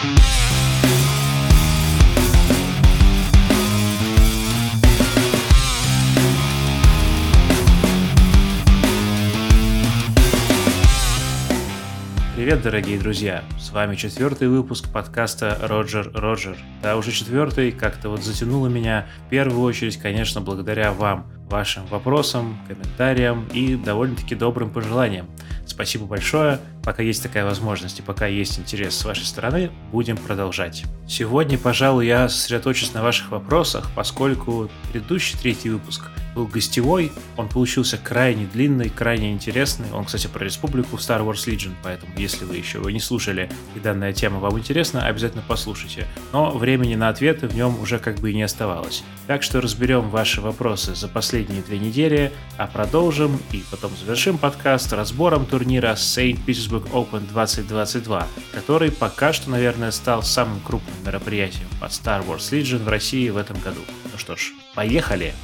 Привет, дорогие друзья! С вами четвертый выпуск подкаста Роджер Роджер. Да, уже четвертый, как-то вот затянуло меня. В первую очередь, конечно, благодаря вам, вашим вопросам, комментариям и довольно-таки добрым пожеланиям. Спасибо большое. Пока есть такая возможность и пока есть интерес с вашей стороны, будем продолжать. Сегодня, пожалуй, я сосредоточусь на ваших вопросах, поскольку предыдущий третий выпуск был гостевой, он получился крайне длинный, крайне интересный. Он, кстати, про республику в Star Wars Legion, поэтому если вы еще его не слушали и данная тема вам интересна, обязательно послушайте. Но времени на ответы в нем уже как бы и не оставалось. Так что разберем ваши вопросы за последние две недели, а продолжим и потом завершим подкаст разбором турнира St. Petersburg Open 2022, который пока что, наверное, стал самым крупным мероприятием под Star Wars Legion в России в этом году. Ну что ж, поехали!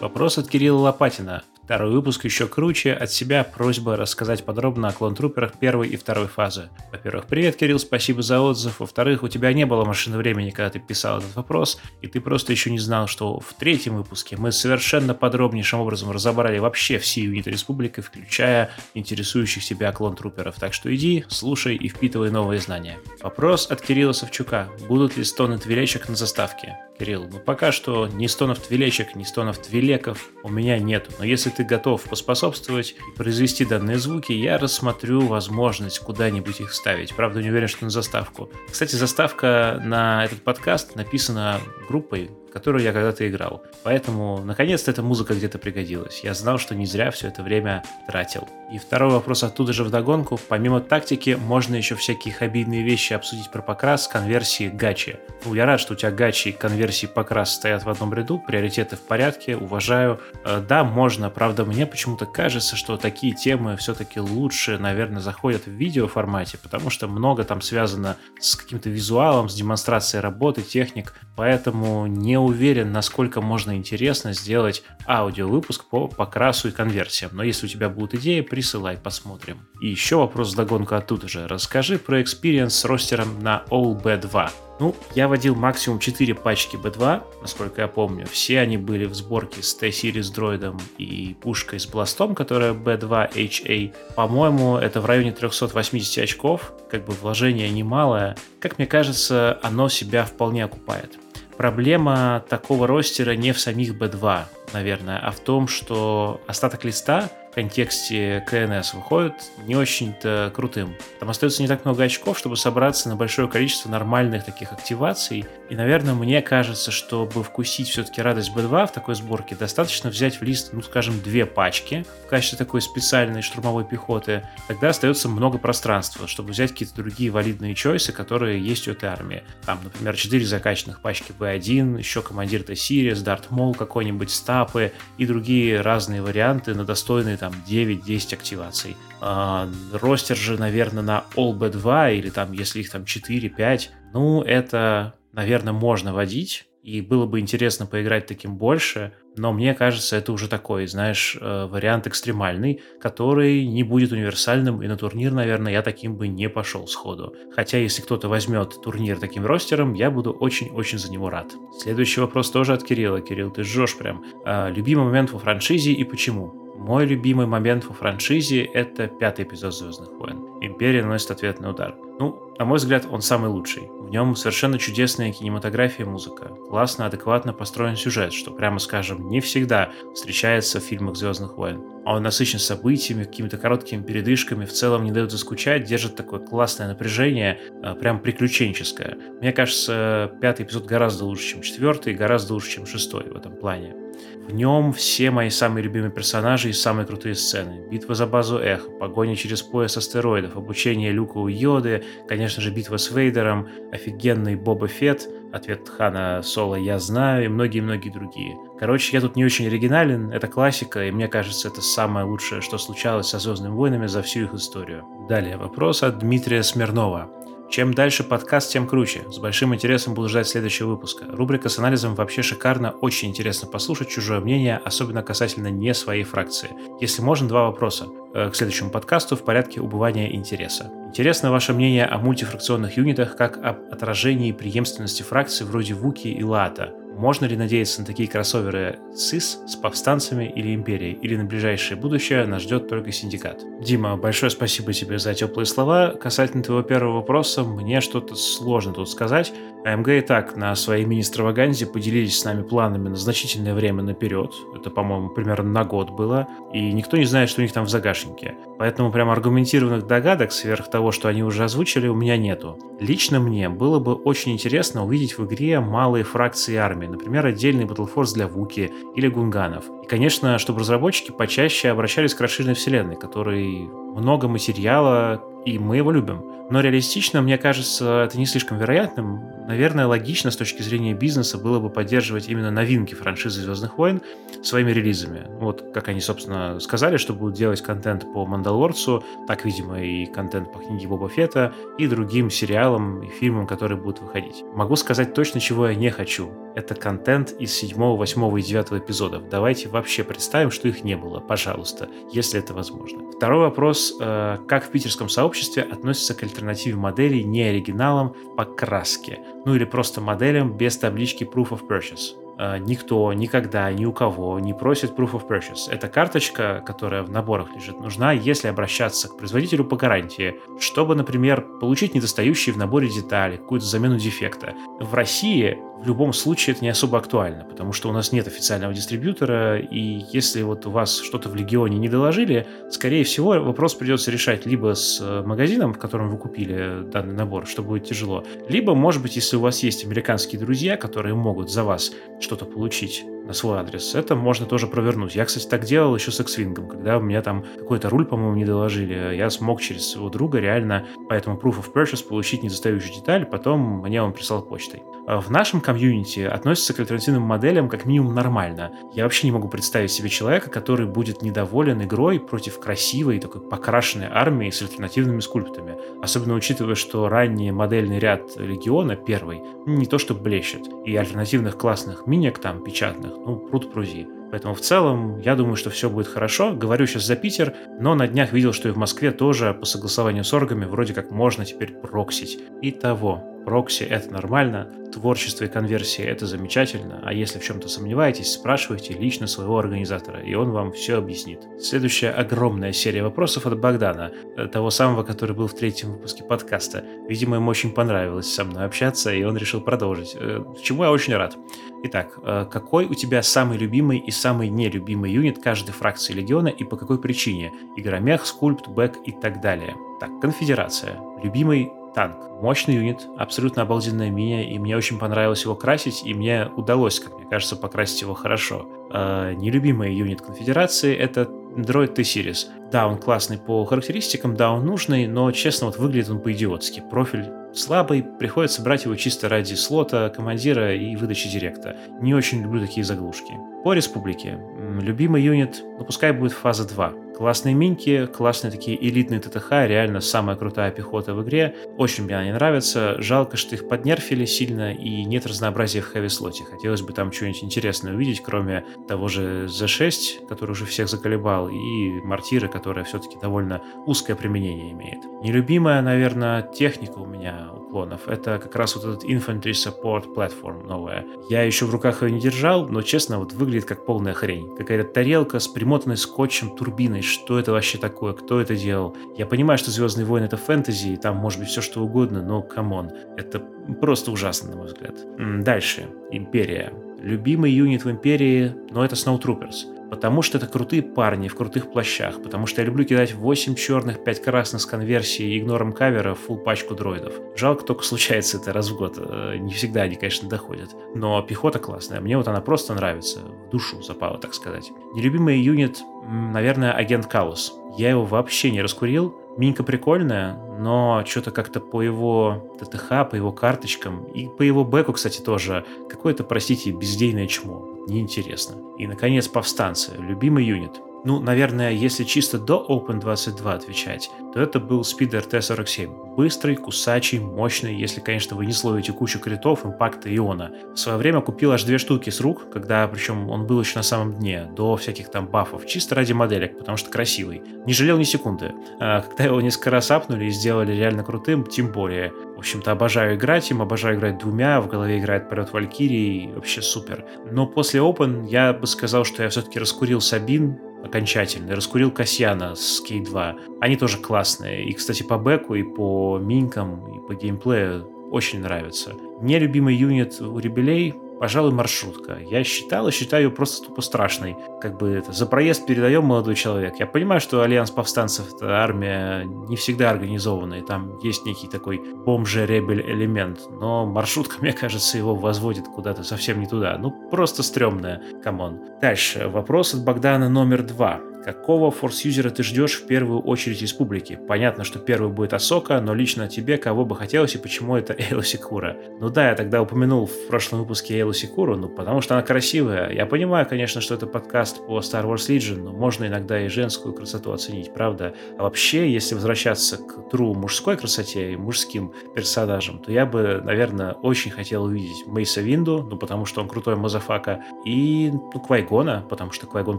Вопрос от Кирилла Лопатина. Второй выпуск еще круче. От себя просьба рассказать подробно о клон-труперах первой и второй фазы. Во-первых, привет, Кирилл, спасибо за отзыв. Во-вторых, у тебя не было машины времени, когда ты писал этот вопрос, и ты просто еще не знал, что в третьем выпуске мы совершенно подробнейшим образом разобрали вообще все юниты республики, включая интересующих тебя клон-труперов. Так что иди, слушай и впитывай новые знания. Вопрос от Кирилла Савчука. Будут ли стоны твилечек на заставке? Кирилл, ну пока что ни стонов твилечек, ни стонов твилеков у меня нету. Но если ты готов поспособствовать и произвести данные звуки, я рассмотрю возможность куда-нибудь их вставить. Правда, не уверен, что на заставку. Кстати, заставка на этот подкаст написана группой которую я когда-то играл. Поэтому, наконец-то, эта музыка где-то пригодилась. Я знал, что не зря все это время тратил. И второй вопрос оттуда же вдогонку. Помимо тактики, можно еще всякие хоббийные вещи обсудить про покрас, конверсии, гачи. Ну, я рад, что у тебя гачи конверсии покрас стоят в одном ряду, приоритеты в порядке, уважаю. Э, да, можно, правда, мне почему-то кажется, что такие темы все-таки лучше, наверное, заходят в видео формате, потому что много там связано с каким-то визуалом, с демонстрацией работы, техник, поэтому не уверен, насколько можно интересно сделать аудиовыпуск по покрасу и конверсиям. Но если у тебя будут идеи, присылай, посмотрим. И еще вопрос догонку оттуда же. Расскажи про experience с ростером на All B2. Ну, я водил максимум 4 пачки B2, насколько я помню. Все они были в сборке с T-Series дроидом и пушкой с бластом, которая B2HA. По-моему, это в районе 380 очков, как бы вложение немалое. Как мне кажется, оно себя вполне окупает. Проблема такого ростера не в самих B2, наверное, а в том, что остаток листа контексте КНС выходит не очень-то крутым. Там остается не так много очков, чтобы собраться на большое количество нормальных таких активаций. И, наверное, мне кажется, чтобы вкусить все-таки радость B2 в такой сборке, достаточно взять в лист, ну, скажем, две пачки в качестве такой специальной штурмовой пехоты. Тогда остается много пространства, чтобы взять какие-то другие валидные чойсы, которые есть у этой армии. Там, например, 4 закачанных пачки B1, еще командир T-Series, Дарт Мол какой-нибудь, Стапы и другие разные варианты на достойные там там 9-10 активаций. А, ростер же, наверное, на All B2 или там, если их там 4-5, ну, это, наверное, можно водить. И было бы интересно поиграть таким больше, но мне кажется, это уже такой, знаешь, э, вариант экстремальный, который не будет универсальным, и на турнир, наверное, я таким бы не пошел сходу. Хотя, если кто-то возьмет турнир таким ростером, я буду очень-очень за него рад. Следующий вопрос тоже от Кирилла. Кирилл, ты жжешь прям. А, любимый момент во франшизе и почему? Мой любимый момент во франшизе — это пятый эпизод «Звездных войн». Империя наносит ответный удар. Ну, на мой взгляд, он самый лучший. В нем совершенно чудесная кинематография и музыка. Классно, адекватно построен сюжет, что, прямо скажем, не всегда встречается в фильмах «Звездных войн». А он насыщен событиями, какими-то короткими передышками, в целом не дает заскучать, держит такое классное напряжение, а, прям приключенческое. Мне кажется, пятый эпизод гораздо лучше, чем четвертый, гораздо лучше, чем шестой в этом плане. В нем все мои самые любимые персонажи и самые крутые сцены. Битва за базу Эхо, погоня через пояс астероидов, обучение Люка у Йоды, конечно же, битва с Вейдером, офигенный Боба Фетт, ответ Хана Соло «Я знаю» и многие-многие другие. Короче, я тут не очень оригинален, это классика, и мне кажется, это самое лучшее, что случалось со «Звездными войнами» за всю их историю. Далее вопрос от Дмитрия Смирнова. Чем дальше подкаст, тем круче. С большим интересом буду ждать следующего выпуска. Рубрика с анализом вообще шикарно, очень интересно послушать чужое мнение, особенно касательно не своей фракции. Если можно, два вопроса э, к следующему подкасту в порядке убывания интереса. Интересно ваше мнение о мультифракционных юнитах как об отражении преемственности фракций вроде Вуки и Лата. Можно ли надеяться на такие кроссоверы СИС с повстанцами или Империей, или на ближайшее будущее нас ждет только Синдикат? Дима, большое спасибо тебе за теплые слова. Касательно твоего первого вопроса, мне что-то сложно тут сказать. АМГ и так на своей мини-страваганзе поделились с нами планами на значительное время наперед. Это, по-моему, примерно на год было. И никто не знает, что у них там в загашнике. Поэтому прям аргументированных догадок сверх того, что они уже озвучили, у меня нету. Лично мне было бы очень интересно увидеть в игре малые фракции армии, например, отдельный Battle Force для Вуки или Гунганов. И, конечно, чтобы разработчики почаще обращались к расширенной вселенной, которой много материала, и мы его любим. Но реалистично, мне кажется, это не слишком вероятным. Наверное, логично с точки зрения бизнеса было бы поддерживать именно новинки франшизы «Звездных войн» своими релизами. Вот как они, собственно, сказали, что будут делать контент по «Мандалорцу», так, видимо, и контент по книге Боба Фета, и другим сериалам и фильмам, которые будут выходить. Могу сказать точно, чего я не хочу. Это контент из 7, 8 и 9 эпизодов. Давайте вообще представим, что их не было, пожалуйста, если это возможно. Второй вопрос. Э, как в питерском сообществе относятся к альтернативе моделей не оригиналам по краске? Ну или просто моделям без таблички Proof of Purchase? Э, никто никогда ни у кого не просит Proof of Purchase. Эта карточка, которая в наборах лежит, нужна, если обращаться к производителю по гарантии, чтобы, например, получить недостающие в наборе детали, какую-то замену дефекта. В России в любом случае это не особо актуально, потому что у нас нет официального дистрибьютора, и если вот у вас что-то в Легионе не доложили, скорее всего, вопрос придется решать либо с э, магазином, в котором вы купили данный набор, что будет тяжело, либо, может быть, если у вас есть американские друзья, которые могут за вас что-то получить на свой адрес. Это можно тоже провернуть. Я, кстати, так делал еще с x когда у меня там какой-то руль, по-моему, не доложили. Я смог через своего друга реально по этому Proof of Purchase получить недостающую деталь, потом мне он прислал почтой. А в нашем комьюнити относятся к альтернативным моделям как минимум нормально. Я вообще не могу представить себе человека, который будет недоволен игрой против красивой такой покрашенной армии с альтернативными скульптами. Особенно учитывая, что ранний модельный ряд Легиона, первый, не то что блещет. И альтернативных классных минек там, печатных, ну, пруд прузи. Поэтому в целом я думаю, что все будет хорошо. Говорю сейчас за Питер, но на днях видел, что и в Москве тоже по согласованию с оргами вроде как можно теперь проксить. И того прокси — это нормально, творчество и конверсия — это замечательно, а если в чем-то сомневаетесь, спрашивайте лично своего организатора, и он вам все объяснит. Следующая огромная серия вопросов от Богдана, э, того самого, который был в третьем выпуске подкаста. Видимо, ему очень понравилось со мной общаться, и он решил продолжить, э, чему я очень рад. Итак, э, какой у тебя самый любимый и самый нелюбимый юнит каждой фракции Легиона и по какой причине? Игромех, скульпт, бэк и так далее. Так, конфедерация. Любимый танк. Мощный юнит, абсолютно обалденная мини, и мне очень понравилось его красить, и мне удалось, как мне кажется, покрасить его хорошо. Э, нелюбимый юнит конфедерации — это Droid T-Series. Да, он классный по характеристикам, да, он нужный, но, честно, вот выглядит он по-идиотски. Профиль слабый, приходится брать его чисто ради слота, командира и выдачи директа. Не очень люблю такие заглушки. По республике. Любимый юнит, ну пускай будет фаза 2. Классные миньки, классные такие элитные ТТХ, реально самая крутая пехота в игре. Очень мне они нравятся. Жалко, что их поднерфили сильно и нет разнообразия в heavy-слоте. Хотелось бы там что-нибудь интересное увидеть, кроме того же Z6, который уже всех заколебал, и Мортиры, которая все-таки довольно узкое применение имеет. Нелюбимая, наверное, техника у меня у клонов. Это как раз вот этот Infantry Support Platform новая. Я еще в руках ее не держал, но честно, вот выглядит как полная хрень. Какая-то тарелка с примотанной скотчем турбиной. Что это вообще такое? Кто это делал? Я понимаю, что Звездные войны это фэнтези, и там может быть все что угодно, но come on, это просто ужасно, на мой взгляд. Дальше. Империя. Любимый юнит в Империи, но это Snowtroopers. Потому что это крутые парни в крутых плащах, потому что я люблю кидать 8 черных, 5 красных с конверсией игнором кавера фул пачку дроидов. Жалко, только случается это раз в год. Э, не всегда они, конечно, доходят. Но пехота классная. Мне вот она просто нравится. В душу запала, так сказать. Нелюбимый юнит, наверное, агент Калус. Я его вообще не раскурил. Минька прикольная, но что-то как-то по его ТТХ, по его карточкам и по его бэку, кстати, тоже какое-то, простите, бездейное чмо неинтересно. И, наконец, повстанцы. Любимый юнит. Ну, наверное, если чисто до Open 22 отвечать, то это был Speed RT-47. Быстрый, кусачий, мощный, если, конечно, вы не словите кучу критов, импакта иона. В свое время купил аж две штуки с рук, когда, причем он был еще на самом дне, до всяких там бафов, чисто ради моделек, потому что красивый. Не жалел ни секунды. А когда его несколько раз апнули и сделали реально крутым, тем более. В общем-то, обожаю играть им, обожаю играть двумя, в голове играет полет Валькирии, вообще супер. Но после Open я бы сказал, что я все-таки раскурил Сабин, окончательно. Раскурил Касьяна с K2. Они тоже классные. И, кстати, по бэку, и по минкам, и по геймплею очень нравятся. Мне любимый юнит у Ребелей пожалуй, маршрутка. Я считал и считаю ее просто тупо страшной. Как бы это, за проезд передаем молодой человек. Я понимаю, что Альянс Повстанцев — это армия не всегда организованная, там есть некий такой бомже-rebel элемент, но маршрутка, мне кажется, его возводит куда-то совсем не туда. Ну, просто стрёмная. Come on. Дальше. Вопрос от Богдана номер два. Какого force-user а ты ждешь в первую очередь из Республики? Понятно, что первый будет Асока, но лично тебе кого бы хотелось и почему это Эйла Секура? Ну да, я тогда упомянул в прошлом выпуске Эйлу Секуру, ну потому что она красивая. Я понимаю, конечно, что это подкаст по Star Wars Legion, но можно иногда и женскую красоту оценить, правда? А вообще, если возвращаться к true мужской красоте и мужским персонажам, то я бы, наверное, очень хотел увидеть Мейса Винду, ну потому что он крутой motherfucker, и ну, Квайгона, потому что Квайгон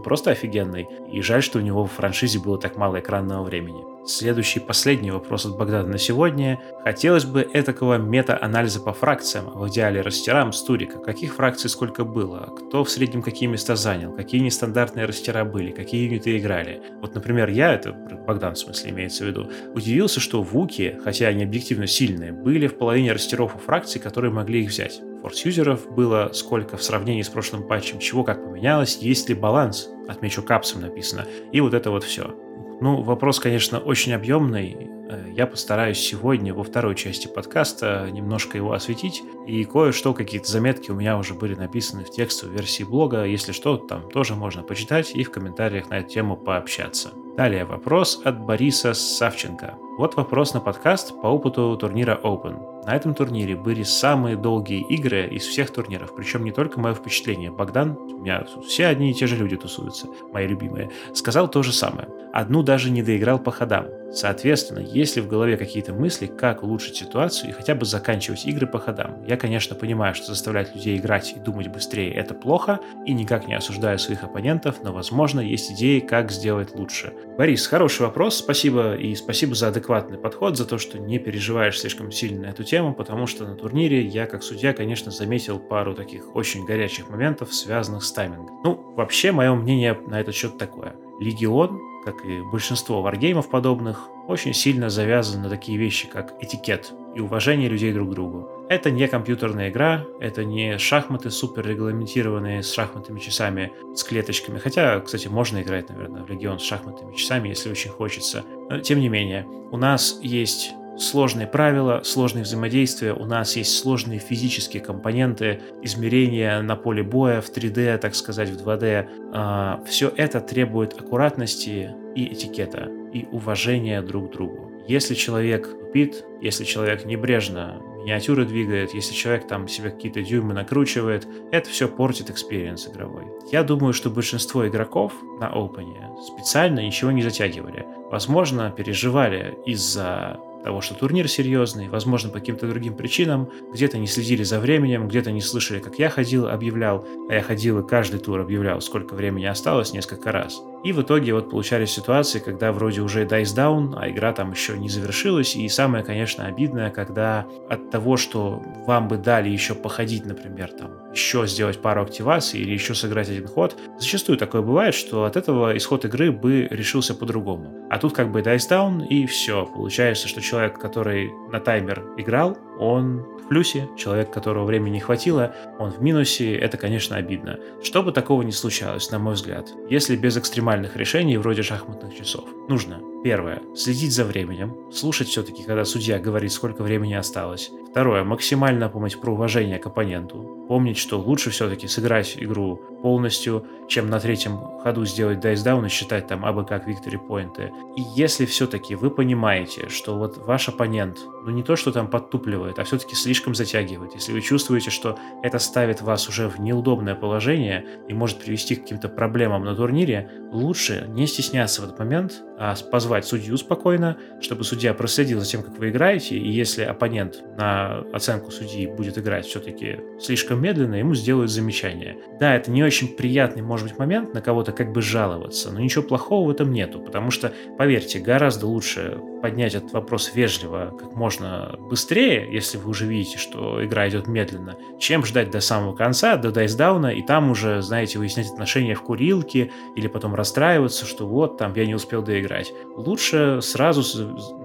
просто офигенный, и жаль, Жаль, что у него в франшизе было так мало экранного времени. Следующий, последний вопрос от Богдана на сегодня. Хотелось бы этакого мета-анализа по фракциям, в идеале растерам с турика. Каких фракций сколько было? Кто в среднем какие места занял? Какие нестандартные растера были? Какие юниты играли? Вот, например, я, это Богдан в смысле имеется в виду, удивился, что вуки, хотя они объективно сильные, были в половине растеров у фракций, которые могли их взять. Форс-юзеров было сколько в сравнении с прошлым патчем, чего как поменялось, есть ли баланс, отмечу капсом написано, и вот это вот все. Ну, вопрос, конечно, очень объемный. Э, я постараюсь сегодня во второй части подкаста немножко его осветить. И кое-что, какие-то заметки у меня уже были написаны в текстовой версии блога. Если что, там тоже можно почитать и в комментариях на эту тему пообщаться. Далее вопрос от Бориса Савченко. Вот вопрос на подкаст по опыту турнира Open. На этом турнире были самые долгие игры из всех турниров, причем не только мое впечатление. Богдан, у меня все одни и те же люди тусуются, мои любимые, сказал то же самое. Одну даже не доиграл по ходам. Соответственно, есть ли в голове какие-то мысли, как улучшить ситуацию и хотя бы заканчивать игры по ходам? Я, конечно, понимаю, что заставлять людей играть и думать быстрее – это плохо, и никак не осуждаю своих оппонентов, но, возможно, есть идеи, как сделать лучше. Борис, хороший вопрос, спасибо, и спасибо за адекватный подход, за то, что не переживаешь слишком сильно на эту тему, потому что на турнире я, как судья, конечно, заметил пару таких очень горячих моментов, связанных с таймингом. Ну, вообще, мое мнение на этот счет такое. Легион как и большинство варгеймов подобных, очень сильно завязан на такие вещи, как этикет и уважение людей друг к другу. Это не компьютерная игра, это не шахматы супер регламентированные с шахматными часами, с клеточками. Хотя, кстати, можно играть, наверное, в Легион с шахматными часами, если очень хочется. Но, тем не менее, у нас есть сложные правила, сложные взаимодействия, у нас есть сложные физические компоненты, измерения на поле боя в 3D, так сказать, в 2D. А, Все это требует аккуратности и этикета, и уважения друг к другу. Если человек тупит, если человек небрежно миниатюры двигает, если человек там себе какие-то дюймы накручивает, это все портит experience игровой. Я думаю, что большинство игроков на Open специально ничего не затягивали. Возможно, переживали из-за того, что турнир серьезный, возможно, по каким-то другим причинам, где-то не следили за временем, где-то не слышали, как я ходил, объявлял, а я ходил и каждый тур объявлял, сколько времени осталось, несколько раз. И в итоге вот получались ситуации, когда вроде уже dice down, а игра там еще не завершилась. И самое, конечно, обидное, когда от того, что вам бы дали еще походить, например, там, еще сделать пару активаций или еще сыграть один ход, зачастую такое бывает, что от этого исход игры бы решился по-другому. А тут как бы dice down и все. Получается, что человек, который на таймер играл, он в плюсе, человек, которого времени не хватило, он в минусе, это, конечно, обидно. Чтобы такого не случалось, на мой взгляд, если без экстремальных решений вроде шахматных часов. Нужно Первое. Следить за временем. Слушать все-таки, когда судья говорит, сколько времени осталось. Второе. Максимально помнить про уважение к оппоненту. Помнить, что лучше все-таки сыграть игру полностью, чем на третьем ходу сделать дайсдаун и считать там абы как victory поинты. И если все-таки вы понимаете, что вот ваш оппонент, ну не то, что там подтупливает, а все-таки слишком затягивает, если вы чувствуете, что это ставит вас уже в неудобное положение и может привести к каким-то проблемам на турнире, лучше не стесняться в этот момент, а позвать судью спокойно, чтобы судья проследил за тем, как вы играете, и если оппонент на оценку судьи будет играть все-таки слишком медленно, ему сделают замечание. Да, это не очень приятный, может быть, момент на кого-то как бы жаловаться, но ничего плохого в этом нету, потому что, поверьте, гораздо лучше поднять этот вопрос вежливо, как можно быстрее, если вы уже видите, что игра идет медленно, чем ждать до самого конца, до дайсдауна, и там уже, знаете, выяснять отношения в курилке, или потом расстраиваться, что вот, там, я не успел доиграть. Лучше сразу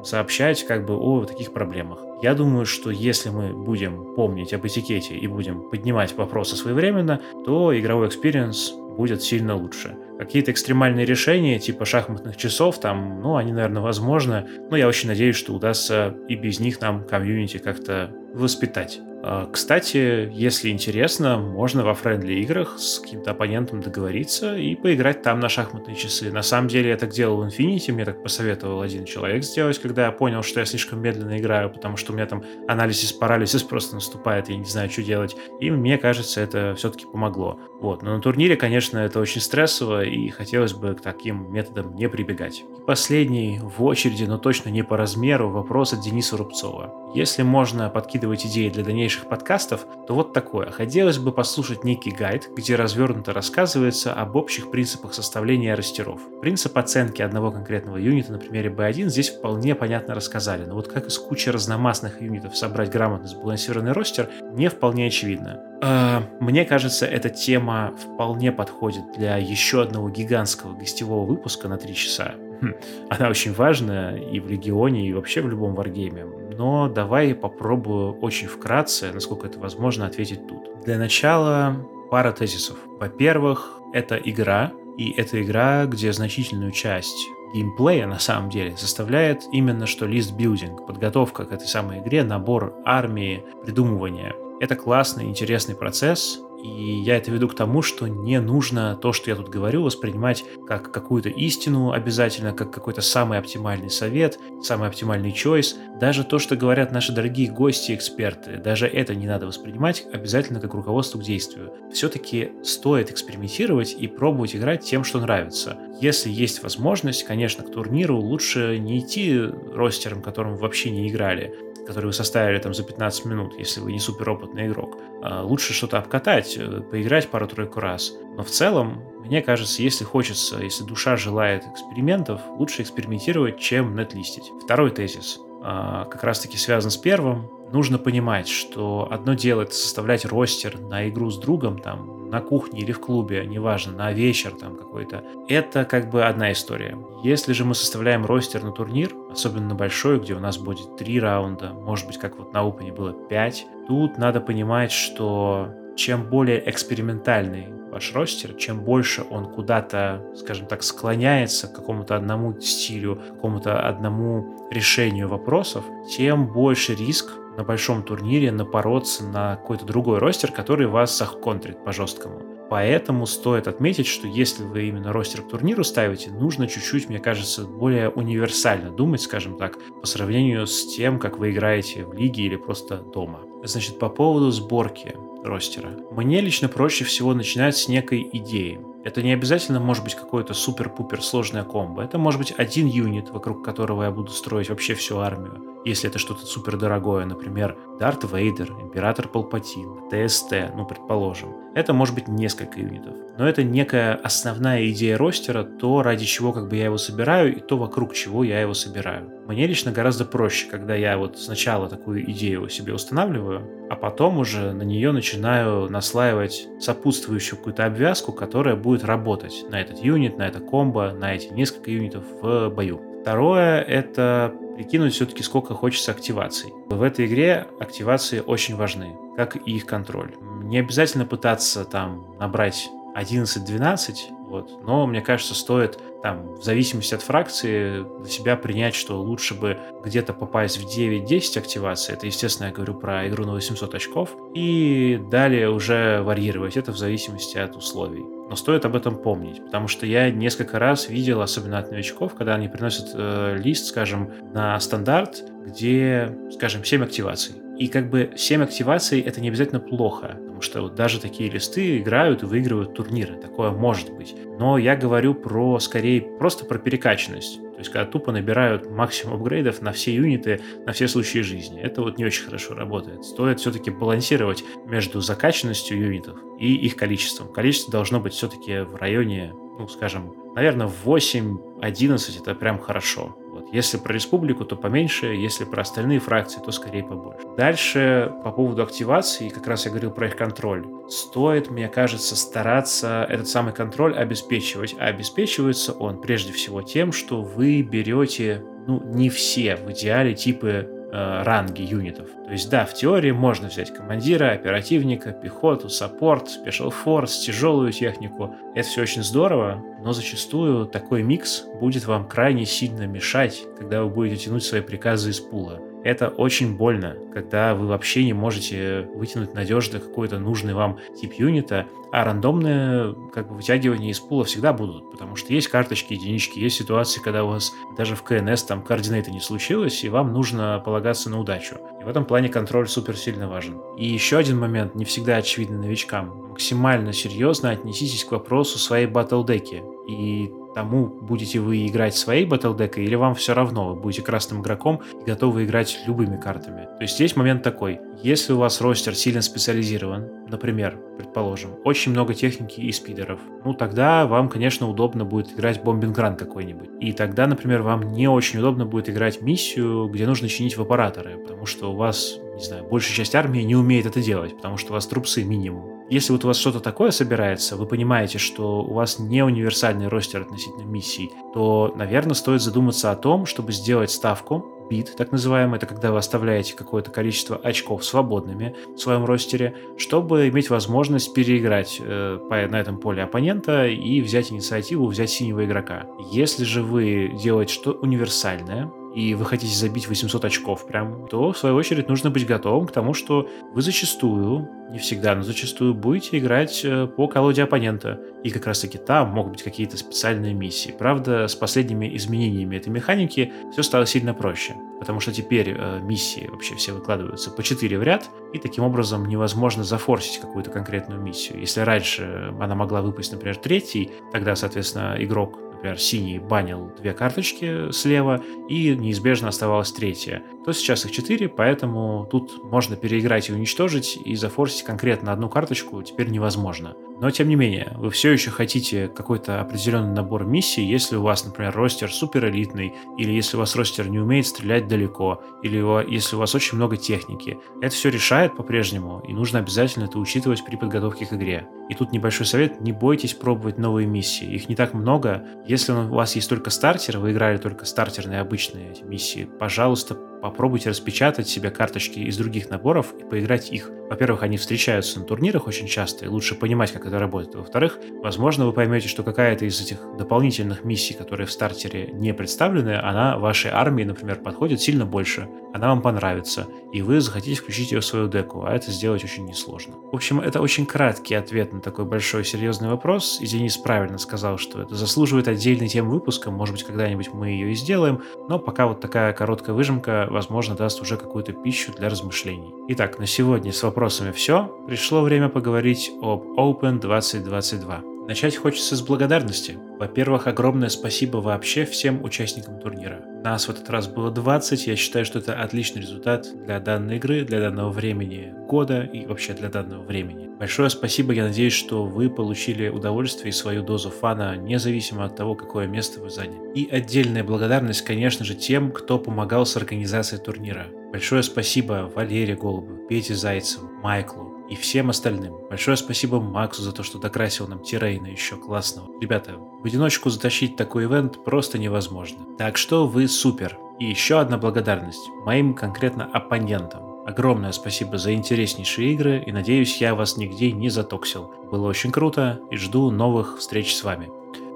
сообщать как бы о таких проблемах. Я думаю, что если мы будем помнить об этикете и будем поднимать вопросы своевременно, то игровой experience будет сильно лучше. Какие-то экстремальные решения, типа шахматных часов, там, ну, они, наверное, возможны, но я очень надеюсь, что удастся и без них нам комьюнити как-то воспитать. А, кстати, если интересно, можно во friendly играх с каким-то оппонентом договориться и поиграть там на шахматные часы. На самом деле я так делал в Infinity, мне так посоветовал один человек сделать, когда я понял, что я слишком медленно играю, потому что у меня там analysis paralysis просто наступает, я не знаю, что делать. И мне кажется, это все-таки помогло. Вот. Но на турнире, конечно, это очень стрессово, и хотелось бы к таким методам не прибегать. И последний в очереди, но точно не по размеру, вопрос от Дениса Рубцова. Если можно подкидывать идеи для дальнейших подкастов, то вот такое. Хотелось бы послушать некий гайд, где развернуто рассказывается об общих принципах составления растеров. Принцип оценки одного конкретного юнита на примере B1 здесь вполне понятно рассказали, но вот как из кучи разномастных юнитов собрать грамотно сбалансированный ростер, не вполне очевидно. А, мне кажется, эта тема вполне подходит для еще одного гигантского гостевого выпуска на 3 часа. Хм, она очень важная и в Легионе, и вообще в любом варгейме. Но давай попробую очень вкратце, насколько это возможно, ответить тут. Для начала пара тезисов. Во-первых, это игра, и это игра, где значительную часть геймплея на самом деле составляет именно что лист-билдинг, подготовка к этой самой игре, набор армии, придумывание. Это классный, интересный процесс, и я это веду к тому, что не нужно то, что я тут говорю, воспринимать как какую-то истину обязательно, как какой-то самый оптимальный совет, самый оптимальный чойс. Даже то, что говорят наши дорогие гости эксперты, даже это не надо воспринимать обязательно как руководство к действию. Все-таки стоит экспериментировать и пробовать играть тем, что нравится. Если есть возможность, конечно, к турниру лучше не идти ростером, которым вообще не играли, который вы составили там за 15 минут, если вы не суперопытный игрок. А, лучше что-то обкатать, э, поиграть пару-тройку раз. Но в целом, мне кажется, если хочется, если душа желает экспериментов, лучше экспериментировать, чем нетлистить. Второй тезис а, как раз-таки связан с первым. Нужно понимать, что одно дело это составлять ростер на игру с другом, там, на кухне или в клубе, неважно, на вечер там какой-то, это как бы одна история. Если же мы составляем ростер на турнир, особенно на большой, где у нас будет три раунда, может быть, как вот на Open было пять, тут надо понимать, что чем более экспериментальный ваш ростер, чем больше он куда-то, скажем так, склоняется к какому-то одному стилю, к какому-то одному решению вопросов, тем больше риск на большом турнире напороться на какой-то другой ростер, который вас захконтрит по-жесткому. Поэтому стоит отметить, что если вы именно ростер к турниру ставите, нужно чуть-чуть, мне кажется, более универсально думать, скажем так, по сравнению с тем, как вы играете в лиге или просто дома. Значит, по поводу сборки ростера. Мне лично проще всего начинать с некой идеи. Это не обязательно может быть какое-то супер-пупер сложное комбо. Это может быть один юнит, вокруг которого я буду строить вообще всю армию. Если это что-то супер дорогое, например, Дарт Вейдер, Император Палпатин, ТСТ, ну предположим. Это может быть несколько юнитов. Но это некая основная идея ростера, то ради чего как бы я его собираю и то вокруг чего я его собираю. Мне лично гораздо проще, когда я вот сначала такую идею себе устанавливаю, а потом уже на нее начинаю наслаивать сопутствующую какую-то обвязку, которая будет работать на этот юнит, на это комбо, на эти несколько юнитов в бою. Второе — это прикинуть все-таки, сколько хочется активаций. В этой игре активации очень важны, как и их контроль. Не обязательно пытаться там набрать 11-12, Вот. Но мне кажется, стоит там, в зависимости от фракции, для себя принять, что лучше бы где-то попасть в 9-10 активаций. Это, естественно, я говорю про игру на 800 очков. И далее уже варьировать это в зависимости от условий. Но стоит об этом помнить, потому что я несколько раз видел, особенно от новичков, когда они приносят э, лист, скажем, на стандарт, где, скажем, 7 активаций. И как бы 7 активаций это не обязательно плохо, потому что вот даже такие листы играют и выигрывают турниры, такое может быть. Но я говорю про, скорее, просто про перекачанность. То есть, когда тупо набирают максимум апгрейдов на все юниты, на все случаи жизни. Это вот не очень хорошо работает. Стоит все-таки балансировать между закачанностью юнитов и их количеством. Количество должно быть все-таки в районе, ну, скажем, наверное, 8-11 это прям хорошо. Если про республику, то поменьше, если про остальные фракции, то скорее побольше. Дальше, по поводу активации, как раз я говорил про их контроль. Стоит, мне кажется, стараться этот самый контроль обеспечивать. А обеспечивается он прежде всего тем, что вы берете, ну, не все в идеале типы э, ранги юнитов. То есть, да, в теории можно взять командира, оперативника, пехоту, support, special force, тяжелую технику. Это все очень здорово, но зачастую такой микс будет вам крайне сильно мешать, когда вы будете тянуть свои приказы из пула. Это очень больно, когда вы вообще не можете вытянуть надежно какой-то нужный вам тип юнита, а рандомные как бы вытягивания из пула всегда будут, потому что есть карточки, единички, есть ситуации, когда у вас даже в КНС там координаты не случилось, и вам нужно полагаться на удачу. И в этом плане контроль супер сильно важен. И еще один момент, не всегда очевидный новичкам. Максимально серьезно отнеситесь к вопросу своей батл-деки и тому, будете вы играть своей батлдекой или вам все равно, вы будете красным игроком и готовы играть любыми картами. То есть здесь момент такой, если у вас ростер сильно специализирован, например, предположим, очень много техники и спидеров, ну тогда вам, конечно, удобно будет играть бомбинг-ран какой-нибудь. И тогда, например, вам не очень удобно будет играть миссию, где нужно чинить вапораторы, потому что у вас, не знаю, большая часть армии не умеет это делать, потому что у вас трупсы минимум. Если вот у вас что-то такое собирается, вы понимаете, что у вас не универсальный ростер относительно миссий, то, наверное, стоит задуматься о том, чтобы сделать ставку бит, так называемый, это когда вы оставляете какое-то количество очков свободными в своем ростере, чтобы иметь возможность переиграть э, по, на этом поле оппонента и взять инициативу, взять синего игрока. Если же вы делаете что универсальное, и вы хотите забить 800 очков прям, то, в свою очередь, нужно быть готовым к тому, что вы зачастую, не всегда, но зачастую будете играть э, по колоде оппонента. И как раз-таки там могут быть какие-то специальные миссии. Правда, с последними изменениями этой механики все стало сильно проще, потому что теперь э, миссии вообще все выкладываются по 4 в ряд, и таким образом невозможно зафорсить какую-то конкретную миссию. Если раньше она могла выпасть, например, третий, тогда, соответственно, игрок например, синий банил две карточки слева, и неизбежно оставалась третья, то сейчас их четыре, поэтому тут можно переиграть и уничтожить, и зафорсить конкретно одну карточку теперь невозможно. Но, тем не менее, вы все еще хотите какой-то определенный набор миссий, если у вас, например, ростер супер элитный, или если у вас ростер не умеет стрелять далеко, или если у вас очень много техники. Это все решает по-прежнему, и нужно обязательно это учитывать при подготовке к игре. И тут небольшой совет, не бойтесь пробовать новые миссии. Их не так много. Если у вас есть только стартер, вы играли только стартерные обычные миссии, пожалуйста, попробуйте распечатать себе карточки из других наборов и поиграть их. Во-первых, они встречаются на турнирах очень часто, и лучше понимать, как это работает. Во-вторых, возможно, вы поймете, что какая-то из этих дополнительных миссий, которые в стартере не представлены, она вашей армии, например, подходит сильно больше, она вам понравится, и вы захотите включить ее в свою деку, а это сделать очень несложно. В общем, это очень краткий ответ на такой большой серьезный вопрос, и Денис правильно сказал, что это заслуживает отдельной темы выпуска, может быть, когда-нибудь мы ее и сделаем, но пока вот такая короткая выжимка возможно, даст уже какую-то пищу для размышлений. Итак, на сегодня с вопросами все. Пришло время поговорить об Open 2022. Начать хочется с благодарности. Во-первых, огромное спасибо вообще всем участникам турнира. Нас в этот раз было 20, я считаю, что это отличный результат для данной игры, для данного времени года и вообще для данного времени. Большое спасибо, я надеюсь, что вы получили удовольствие и свою дозу фана, независимо от того, какое место вы заняли. И отдельная благодарность, конечно же, тем, кто помогал с организацией турнира. Большое спасибо Валерию Голубу, Пете Зайцеву, Майклу, и всем остальным. Большое спасибо Максу за то, что докрасил нам Тирейна еще классного. Ребята, в одиночку затащить такой ивент просто невозможно. Так что вы супер. И еще одна благодарность моим конкретно оппонентам. огромное спасибо за интереснейшие игры и надеюсь, я вас нигде не затоксил. Было очень круто и жду новых встреч с вами.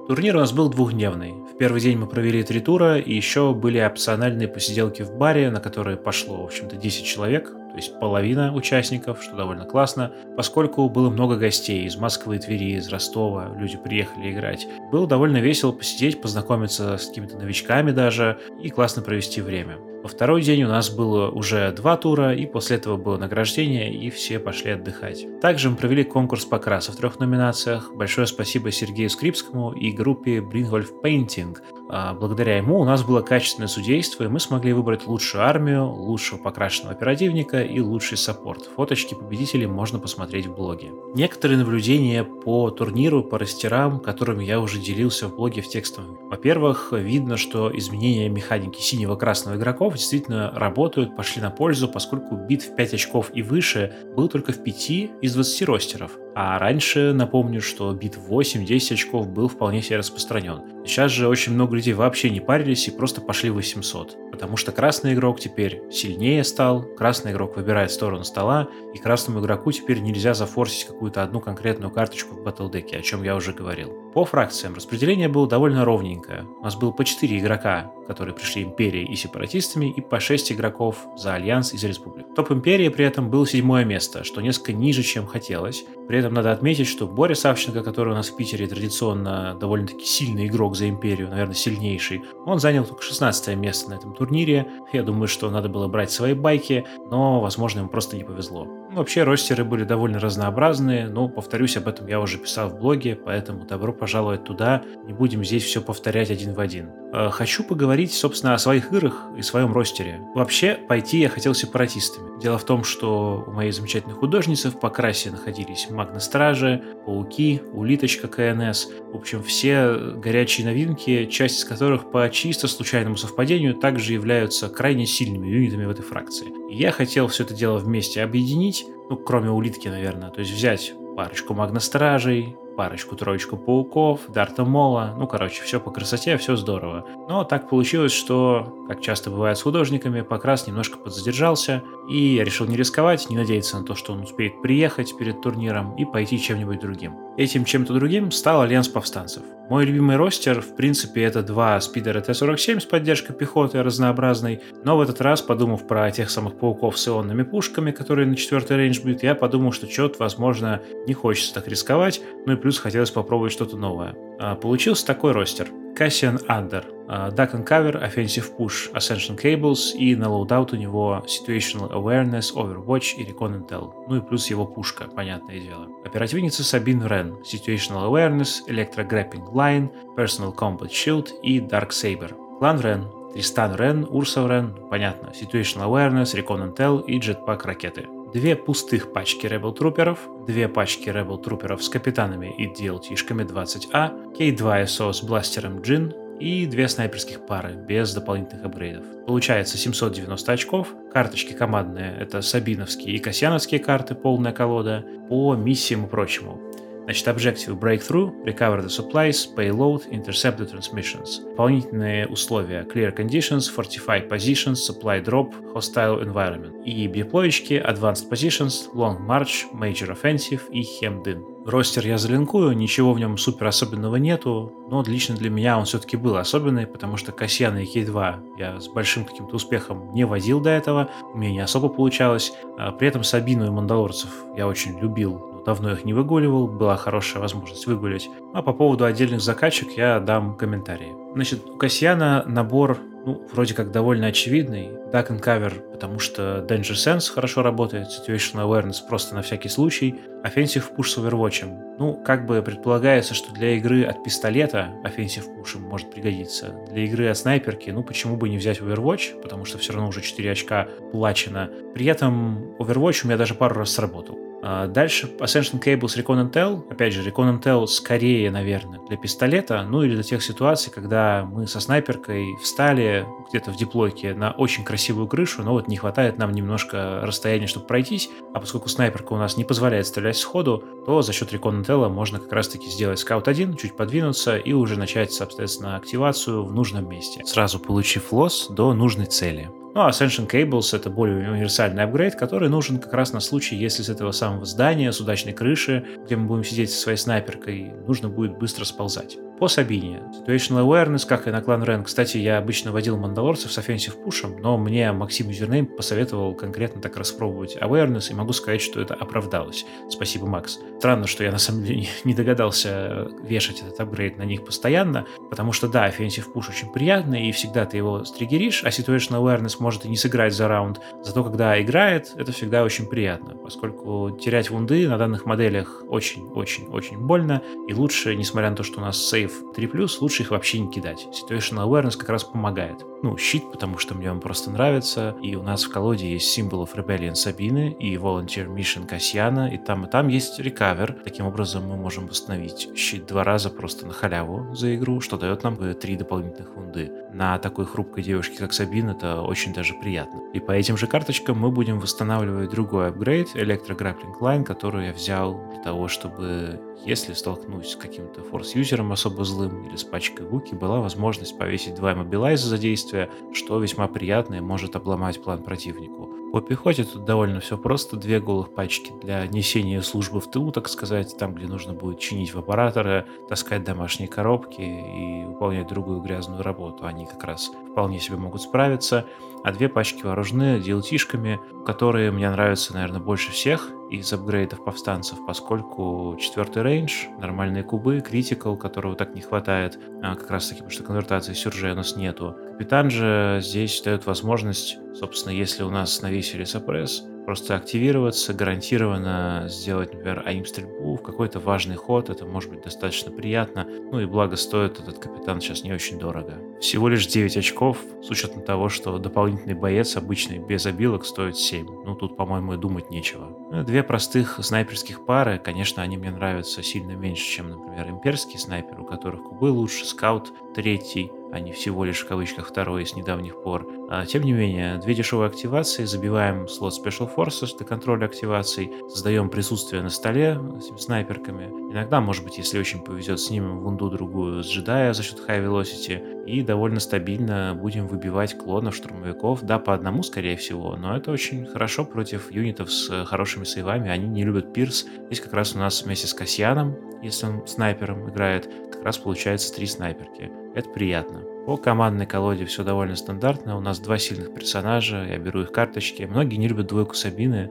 Турнир у нас был двухдневный. В первый день мы провели три тура, и еще были опциональные посиделки в баре, на которые пошло, в общем-то, 10 человек, то есть половина участников, что довольно классно, поскольку было много гостей из Москвы, Твери, из Ростова, люди приехали играть. Было довольно весело посидеть, познакомиться с какими-то новичками даже и классно провести время. Во второй день у нас было уже два тура, и после этого было награждение, и все пошли отдыхать. Также мы провели конкурс покраса в трех номинациях. Большое спасибо Сергею Скрипскому и группе Bringwolf Painting. А, благодаря ему у нас было качественное судейство, и мы смогли выбрать лучшую армию, лучшего покрашенного оперативника и лучший саппорт. Фоточки победителей можно посмотреть в блоге. Некоторые наблюдения по турниру, по растерам, которыми я уже делился в блоге в текстовом. Во-первых, видно, что изменения механики синего-красного игроков действительно работают, пошли на пользу, поскольку бит в 5 очков и выше был только в 5 из 20 ростеров. А раньше, напомню, что бид 8-10 очков был вполне себе распространен. Сейчас же очень много людей вообще не парились и просто пошли 800. Потому что красный игрок теперь сильнее стал, красный игрок выбирает сторону стола, и красному игроку теперь нельзя зафорсить какую-то одну конкретную карточку в батлдеке, о чем я уже говорил. По фракциям распределение было довольно ровненькое. У нас было по 4 игрока, которые пришли империей и сепаратистами, и по 6 игроков за Альянс и за Республику. Топ империи при этом был седьмое место, что несколько ниже, чем хотелось. При этом надо отметить, что Боря Савченко, который у нас в Питере традиционно довольно-таки сильный игрок за империю, наверное, сильнейший, он занял только 16 место на этом турнире. Я думаю, что надо было брать свои байки, но, возможно, ему просто не повезло. Вообще, ростеры были довольно разнообразные, но, повторюсь, об этом я уже писал в блоге, поэтому добро пожаловать туда, не будем здесь все повторять один в один. Э, хочу поговорить, собственно, о своих играх и своем ростере. Вообще, пойти я хотел сепаратистами. Дело в том, что у моей замечательной художницы в покрасе находились Магна-Стражи, Пауки, Улиточка КНС. В общем, все горячие новинки, часть из которых по чисто случайному совпадению также являются крайне сильными юнитами в этой фракции. Я хотел все это дело вместе объединить, ну, кроме улитки, наверное, то есть взять парочку магностражей, парочку-троечку пауков, Дарта Мола, ну, короче, все по красоте, все здорово. Но так получилось, что, как часто бывает с художниками, покрас немножко подзадержался, и я решил не рисковать, не надеяться на то, что он успеет приехать перед турниром и пойти чем-нибудь другим. Этим чем-то другим стал Альянс Повстанцев. Мой любимый ростер, в принципе, это два спидера Т-47 с поддержкой пехоты разнообразной, но в этот раз, подумав про тех самых пауков с ионными пушками, которые на четвертый range будет, я подумал, что что-то, возможно, не хочется так рисковать, ну и плюс хотелось попробовать что-то новое. А, получился такой ростер. Cassian Andor, uh, Duck and Cover, Offensive Push, Ascension Cables и на loadout у него Situational Awareness, Overwatch и Recon Intel. Ну и плюс его пушка, понятное дело. Оперативница Сабин Рен, Situational Awareness, Electro Grappling Line, Personal Combat Shield и Darksaber. Клан Рен, Тристан Рен, Урса Рен, понятно, Situational Awareness, Recon Intel и Jetpack ракеты две пустых пачки Rebel Труперов, две пачки Rebel Труперов с капитанами и DLT-шками 20А, K2SO с бластером Джин и две снайперских пары без дополнительных апгрейдов. Получается 790 очков, карточки командные это сабиновские и касьяновские карты, полная колода, по миссиям и прочему. Значит, Objective Breakthrough, Recover the Supplies, Payload, Intercept the Transmissions. Дополнительные условия Clear Conditions, Fortify Positions, Supply Drop, Hostile Environment. И биоплоечки Advanced Positions, Long March, Major Offensive и Hemmed In. Ростер я залинкую, ничего в нем супер особенного нету, но лично для меня он все-таки был особенный, потому что Касьяна и Кей-2 я с большим каким-то успехом не возил до этого, у меня не особо получалось. А при этом Сабину и Мандалорцев я очень любил давно их не выгуливал, была хорошая возможность выгулять. А по поводу отдельных закачек я дам комментарии. Значит, у Касьяна набор, ну, вроде как довольно очевидный. Duck and Cover, потому что Danger Sense хорошо работает, Situational Awareness просто на всякий случай, Offensive Push с Overwatch. Ну, как бы предполагается, что для игры от пистолета Offensive Push может пригодиться. Для игры от снайперки, ну, почему бы не взять Overwatch, потому что все равно уже 4 очка плачено. При этом Overwatch у меня даже пару раз сработал. А дальше Ascension Cables Recon Intel. Опять же, Recon Intel скорее, наверное, для пистолета, ну или для тех ситуаций, когда мы со снайперкой встали где-то в диплойке на очень красивую крышу, но вот не хватает нам немножко расстояния, чтобы пройтись, а поскольку снайперка у нас не позволяет стрелять сходу, то за счет Recon Intel можно как раз-таки сделать скаут 1, чуть подвинуться и уже начать, соответственно, активацию в нужном месте, сразу получив лос до нужной цели. Ну а Ascension Cables — это более универсальный апгрейд, который нужен как раз на случай, если с этого самого здания, с удачной крыши, где мы будем сидеть со своей снайперкой, нужно будет быстро сползать. По Сабине. Situational Awareness, как и на клан Рен. Кстати, я обычно водил мандалорцев с offensive пушем, но мне Максим Юзернейм посоветовал конкретно так распробовать Awareness, и могу сказать, что это оправдалось. Спасибо, Макс. Странно, что я на самом деле не догадался вешать этот апгрейд на них постоянно, потому что да, offensive push очень приятный, и всегда ты его стригеришь, а Situational Awareness может и не сыграть за раунд, зато когда играет, это всегда очень приятно, поскольку терять вунды на данных моделях очень-очень-очень больно, и лучше, несмотря на то, что у нас сейф 3+, лучше их вообще не кидать. Situational Awareness как раз помогает. Ну, щит, потому что мне он просто нравится, и у нас в колоде есть Symbol of Rebellion Сабины и Volunteer Mission Касьяна, и там и там есть рекавер. Таким образом мы можем восстановить щит два раза просто на халяву за игру, что дает нам три дополнительных вунды. На такой хрупкой девушке, как Сабин, это очень даже приятно. И по этим же карточкам мы будем восстанавливать другой апгрейд, Grappling Line, который я взял для того, чтобы если столкнусь с каким-то форс-юзером особо злым или с пачкой вуки, была возможность повесить два мобилайза за действие, что весьма приятно и может обломать план противнику. По пехоте тут довольно все просто. Две голых пачки для несения службы в тылу, так сказать, там, где нужно будет чинить в аппараторы, таскать домашние коробки и выполнять другую грязную работу. Они как раз вполне себе могут справиться. А две пачки вооружены DLT-шками, которые мне нравятся, наверное, больше всех из апгрейдов повстанцев, поскольку четвертый рейндж, нормальные кубы, критикал, которого так не хватает, а как раз таки, потому что конвертации сюрже у нас нету. Капитан же здесь дает возможность, собственно, если у нас навесили сопресс, просто активироваться, гарантированно сделать, например, АИМ стрельбу в какой-то важный ход, это может быть достаточно приятно, ну и благо стоит этот капитан сейчас не очень дорого. Всего лишь 9 очков, с учетом того, что дополнительный боец обычный без обилок стоит 7. Ну тут, по-моему, и думать нечего. Ну, две простых снайперских пары, конечно, они мне нравятся сильно меньше, чем, например, имперский снайпер, у которых кубы лучше, скаут третий, а не всего лишь в кавычках второй с недавних пор. А, тем не менее, две дешевые активации, забиваем слот Special Forces для контроля активаций, создаем присутствие на столе с снайперками. Иногда, может быть, если очень повезет, снимем вунду другую с джедая за счет High Velocity и довольно стабильно будем выбивать клонов, штурмовиков, да, по одному, скорее всего, но это очень хорошо против юнитов с хорошими сейвами, они не любят пирс. Здесь как раз у нас вместе с Касьяном, если он снайпером играет, как раз получается три снайперки. Это приятно. По командной колоде все довольно стандартно. У нас два сильных персонажа, я беру их карточки. Многие не любят двойку Сабины.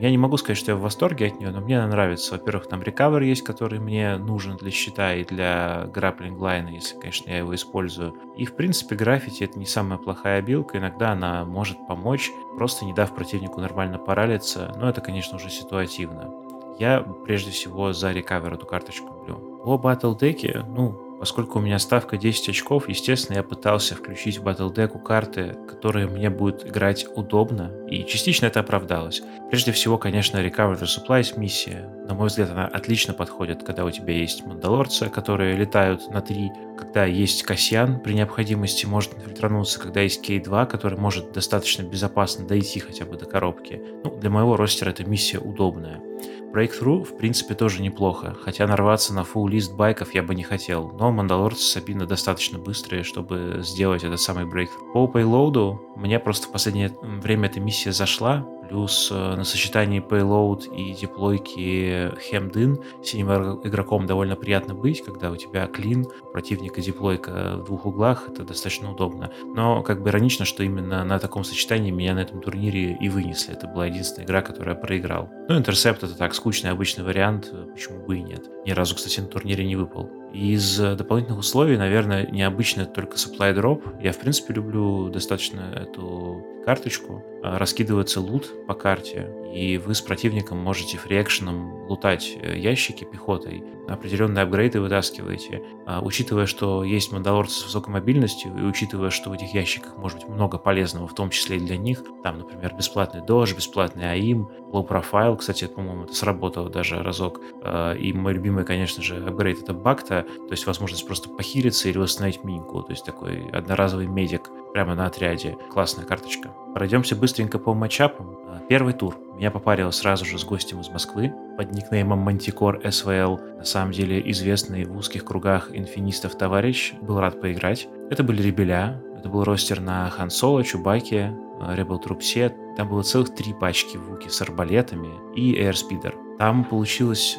Я не могу сказать, что я в восторге от нее, но мне она нравится. Во-первых, там рекавер есть, который мне нужен для щита и для грапплинг лайна, если, конечно, я его использую. И, в принципе, граффити это не самая плохая билка. Иногда она может помочь, просто не дав противнику нормально паралиться. Но это, конечно, уже ситуативно. Я прежде всего за рекавер эту карточку люблю. По батл деке, ну, Поскольку у меня ставка 10 очков, естественно, я пытался включить в Battle Deck карты, которые мне будут играть удобно, и частично это оправдалось. Прежде всего, конечно, Recover the Supplies миссия. На мой взгляд, она отлично подходит, когда у тебя есть мандалорцы, которые летают на 3, когда есть Касьян, при необходимости может инфильтрануться, когда есть Кей-2, который может достаточно безопасно дойти хотя бы до коробки. Ну, для моего ростера эта миссия удобная. Breakthrough, в принципе, тоже неплохо, хотя нарваться на full лист байков я бы не хотел, но Мандалорцы Сабина достаточно быстрые, чтобы сделать этот самый Breakthrough. По пейлоуду мне просто в последнее время эта миссия зашла, плюс э, на сочетании payload и деплойки хемдин синим игроком довольно приятно быть, когда у тебя клин, противника деплойка в двух углах, это достаточно удобно. Но как бы иронично, что именно на таком сочетании меня на этом турнире и вынесли. Это была единственная игра, которую я проиграл. Ну, интерсепт это так, скучный обычный вариант, почему бы и нет. Ни разу, кстати, на турнире не выпал. Из дополнительных условий, наверное, необычно только supply drop. Я, в принципе, люблю достаточно эту карточку. А, раскидывается лут по карте, и вы с противником можете фриэкшеном лутать э, ящики пехотой, определенные апгрейды вытаскиваете. А, учитывая, что есть мандалорцы с высокой мобильностью, и учитывая, что в этих ящиках может быть много полезного, в том числе и для них, там, например, бесплатный дож, бесплатный АИМ, low profile, кстати, по-моему, это сработало даже разок. А, и мой любимый, конечно же, апгрейд это Бакта, то есть возможность просто похилиться или восстановить миньку, то есть такой одноразовый медик прямо на отряде. Классная карточка. Пройдемся быстренько по матчапам. А, первый тур. Меня попарило сразу же с гостем из Москвы под никнеймом Мантикор СВЛ. На самом деле известный в узких кругах инфинистов товарищ. Был рад поиграть. Это были ребеля. Это был ростер на Хан Соло, Чубаке, Rebel Troop Set, там было целых три пачки Вуки с арбалетами и Airspeeder. Там получилось